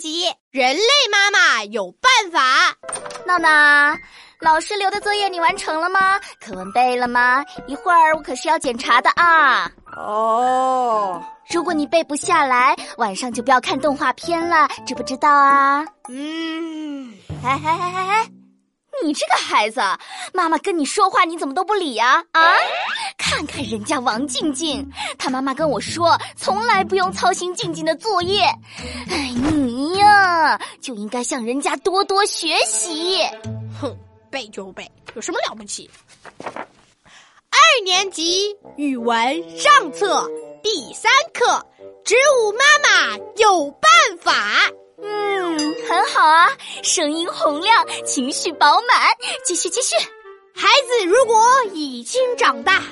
级，人类妈妈有办法。闹闹，老师留的作业你完成了吗？课文背了吗？一会儿我可是要检查的啊。哦，如果你背不下来，晚上就不要看动画片了，知不知道啊？嗯，哎哎哎哎哎，你这个孩子，妈妈跟你说话你怎么都不理呀？啊？看看人家王静静，她妈妈跟我说，从来不用操心静静的作业。哎，你呀，就应该向人家多多学习。哼，背就背，有什么了不起？二年级语文上册第三课：植物妈妈有办法。好啊，声音洪亮，情绪饱满。继续，继续。孩子如果已经长大，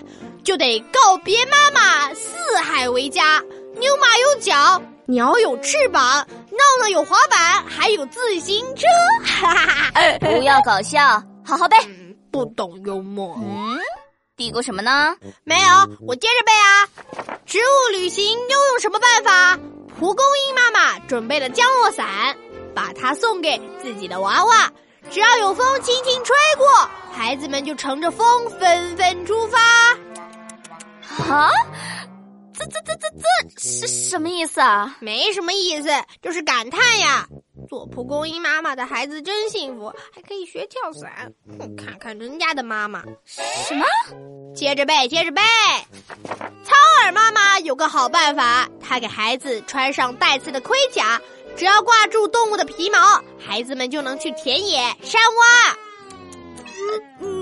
就得告别妈妈，四海为家。牛马有脚，鸟有翅膀，闹闹有滑板，还有自行车。哈哈哈！不要搞笑，好好背。不懂幽默。嗯，嘀咕什么呢？没有，我接着背啊。植物旅行又用什么办法？蒲公英妈妈准备了降落伞，把它送给自己的娃娃。只要有风轻轻吹过，孩子们就乘着风纷纷出发。啊，这这这这这是什么意思啊？没什么意思，就是感叹呀。做蒲公英妈妈的孩子真幸福，还可以学跳伞。哼，看看人家的妈妈。什么？接着背，接着背。苍耳妈妈有个好办法，她给孩子穿上带刺的盔甲，只要挂住动物的皮毛，孩子们就能去田野、山洼。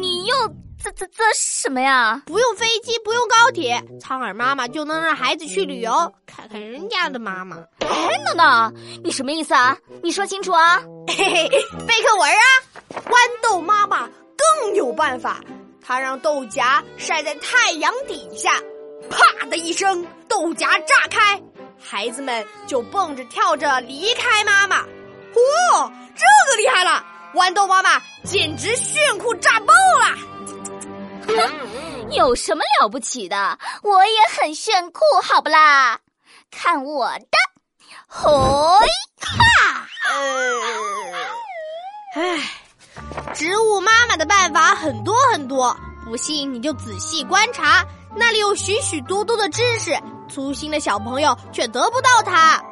你又这这这什么呀？不用飞机，不用高铁，苍耳妈妈就能让孩子去旅游，看看人家的妈妈。哎，闹闹，你什么意思啊？你说清楚啊！嘿嘿，背课文啊！豌豆妈妈更有办法，她让豆荚晒在太阳底下，啪的一声，豆荚炸开，孩子们就蹦着跳着离开妈妈。哦，这个厉害了！豌豆妈妈简直炫酷炸爆了！哼，有什么了不起的？我也很炫酷，好不啦？看我的！嘿哈！唉，植物妈妈的办法很多很多，不信你就仔细观察，那里有许许多多的知识，粗心的小朋友却得不到它。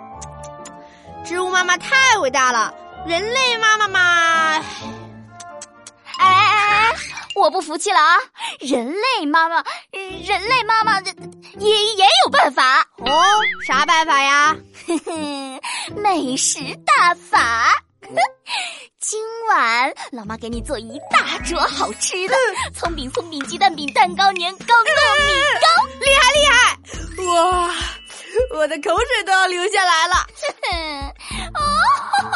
植物妈妈太伟大了，人类妈妈嘛……哎哎哎！我不服气了啊！人类妈妈，人类妈妈也也有办法哦？啥办法呀？哼哼，美食大法。今晚老妈给你做一大桌好吃的，葱饼、松饼、鸡蛋饼、蛋糕、年糕、糯米糕，厉害厉害！哇，我的口水都要流下来了。哦。